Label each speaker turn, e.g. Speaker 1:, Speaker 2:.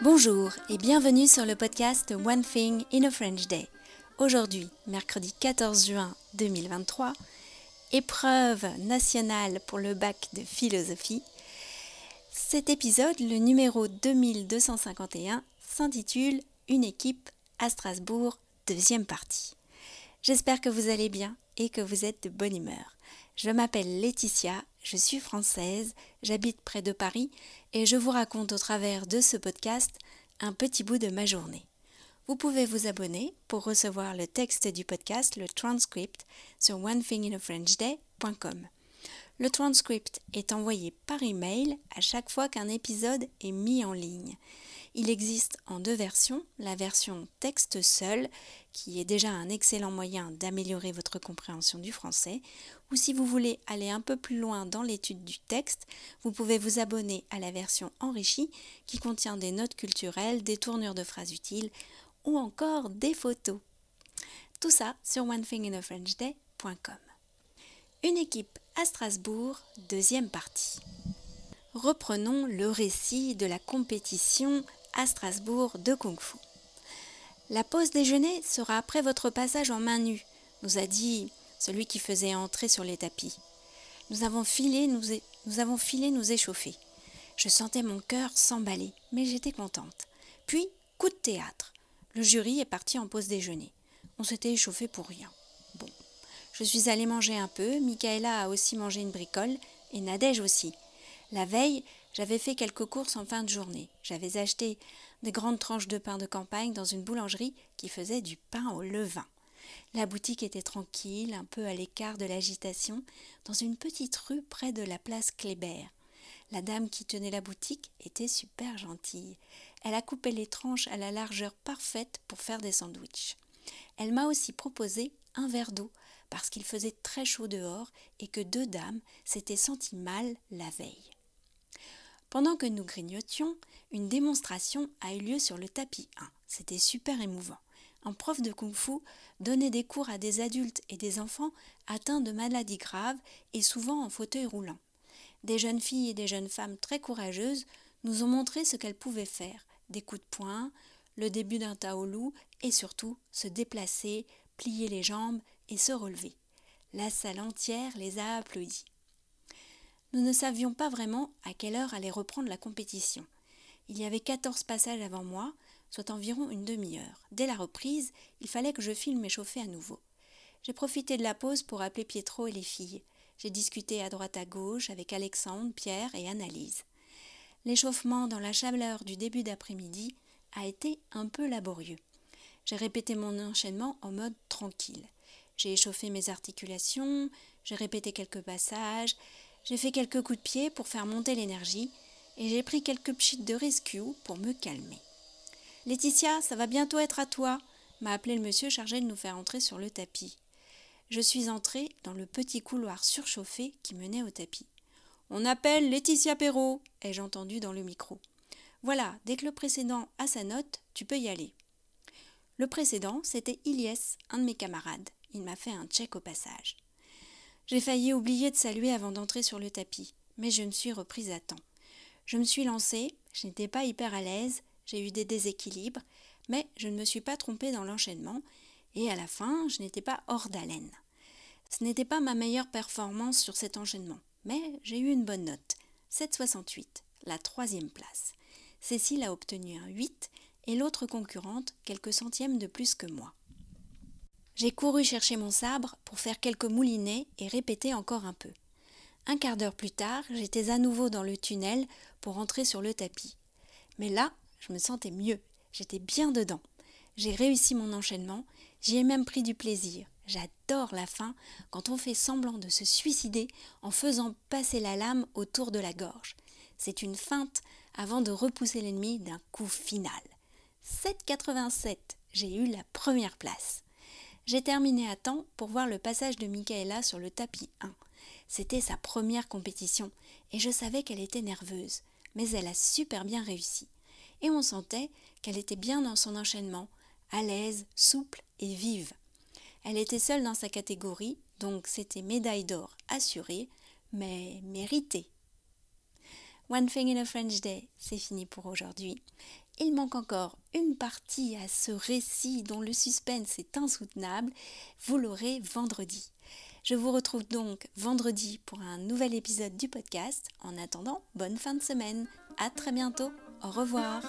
Speaker 1: Bonjour et bienvenue sur le podcast One Thing in a French Day. Aujourd'hui, mercredi 14 juin 2023, épreuve nationale pour le bac de philosophie. Cet épisode, le numéro 2251, s'intitule Une équipe à Strasbourg, deuxième partie. J'espère que vous allez bien et que vous êtes de bonne humeur. Je m'appelle Laetitia, je suis française, j'habite près de Paris et je vous raconte au travers de ce podcast un petit bout de ma journée. Vous pouvez vous abonner pour recevoir le texte du podcast, le transcript, sur onethinginafrenchday.com. Le transcript est envoyé par email à chaque fois qu'un épisode est mis en ligne. Il existe en deux versions, la version texte seul, qui est déjà un excellent moyen d'améliorer votre compréhension du français, ou si vous voulez aller un peu plus loin dans l'étude du texte, vous pouvez vous abonner à la version enrichie qui contient des notes culturelles, des tournures de phrases utiles ou encore des photos. Tout ça sur onethinginafrenchday.com. Une équipe à Strasbourg, deuxième partie. Reprenons le récit de la compétition à Strasbourg de Kung Fu. La pause déjeuner sera après votre passage en main nue, nous a dit celui qui faisait entrer sur les tapis. Nous avons filé nous, avons filé nous échauffer. Je sentais mon cœur s'emballer, mais j'étais contente. Puis, coup de théâtre. Le jury est parti en pause déjeuner. On s'était échauffé pour rien. Bon. Je suis allée manger un peu, Michaela a aussi mangé une bricole, et Nadège aussi. La veille, j'avais fait quelques courses en fin de journée. J'avais acheté de grandes tranches de pain de campagne dans une boulangerie qui faisait du pain au levain. La boutique était tranquille, un peu à l'écart de l'agitation, dans une petite rue près de la place Kléber. La dame qui tenait la boutique était super gentille. Elle a coupé les tranches à la largeur parfaite pour faire des sandwichs. Elle m'a aussi proposé un verre d'eau parce qu'il faisait très chaud dehors et que deux dames s'étaient senties mal la veille. Pendant que nous grignotions, une démonstration a eu lieu sur le tapis 1. C'était super émouvant. Un prof de kung-fu donnait des cours à des adultes et des enfants atteints de maladies graves et souvent en fauteuil roulant. Des jeunes filles et des jeunes femmes très courageuses nous ont montré ce qu'elles pouvaient faire des coups de poing, le début d'un taolu et surtout se déplacer, plier les jambes et se relever. La salle entière les a applaudis. Nous ne savions pas vraiment à quelle heure allait reprendre la compétition. Il y avait quatorze passages avant moi, soit environ une demi-heure. Dès la reprise, il fallait que je filme m'échauffer à nouveau. J'ai profité de la pause pour appeler Pietro et les filles. J'ai discuté à droite à gauche avec Alexandre, Pierre et Annalise. L'échauffement dans la chaleur du début d'après-midi a été un peu laborieux. J'ai répété mon enchaînement en mode tranquille. J'ai échauffé mes articulations, j'ai répété quelques passages, j'ai fait quelques coups de pied pour faire monter l'énergie et j'ai pris quelques pchits de rescue pour me calmer. Laetitia, ça va bientôt être à toi, m'a appelé le monsieur chargé de nous faire entrer sur le tapis. Je suis entrée dans le petit couloir surchauffé qui menait au tapis. On appelle Laetitia Perrault, ai-je entendu dans le micro. Voilà, dès que le précédent a sa note, tu peux y aller. Le précédent, c'était Ilyes, un de mes camarades. Il m'a fait un check au passage. J'ai failli oublier de saluer avant d'entrer sur le tapis, mais je me suis reprise à temps. Je me suis lancée, je n'étais pas hyper à l'aise, j'ai eu des déséquilibres, mais je ne me suis pas trompée dans l'enchaînement, et à la fin, je n'étais pas hors d'haleine. Ce n'était pas ma meilleure performance sur cet enchaînement, mais j'ai eu une bonne note, 7,68, la troisième place. Cécile a obtenu un 8 et l'autre concurrente quelques centièmes de plus que moi. J'ai couru chercher mon sabre pour faire quelques moulinets et répéter encore un peu. Un quart d'heure plus tard, j'étais à nouveau dans le tunnel pour entrer sur le tapis. Mais là, je me sentais mieux, j'étais bien dedans. J'ai réussi mon enchaînement, j'y ai même pris du plaisir. J'adore la fin quand on fait semblant de se suicider en faisant passer la lame autour de la gorge. C'est une feinte avant de repousser l'ennemi d'un coup final. 7,87, j'ai eu la première place. J'ai terminé à temps pour voir le passage de Michaela sur le tapis 1. C'était sa première compétition et je savais qu'elle était nerveuse, mais elle a super bien réussi. Et on sentait qu'elle était bien dans son enchaînement, à l'aise, souple et vive. Elle était seule dans sa catégorie, donc c'était médaille d'or assurée, mais méritée. One Thing in a French Day, c'est fini pour aujourd'hui. Il manque encore une partie à ce récit dont le suspense est insoutenable. Vous l'aurez vendredi. Je vous retrouve donc vendredi pour un nouvel épisode du podcast. En attendant, bonne fin de semaine. À très bientôt. Au revoir.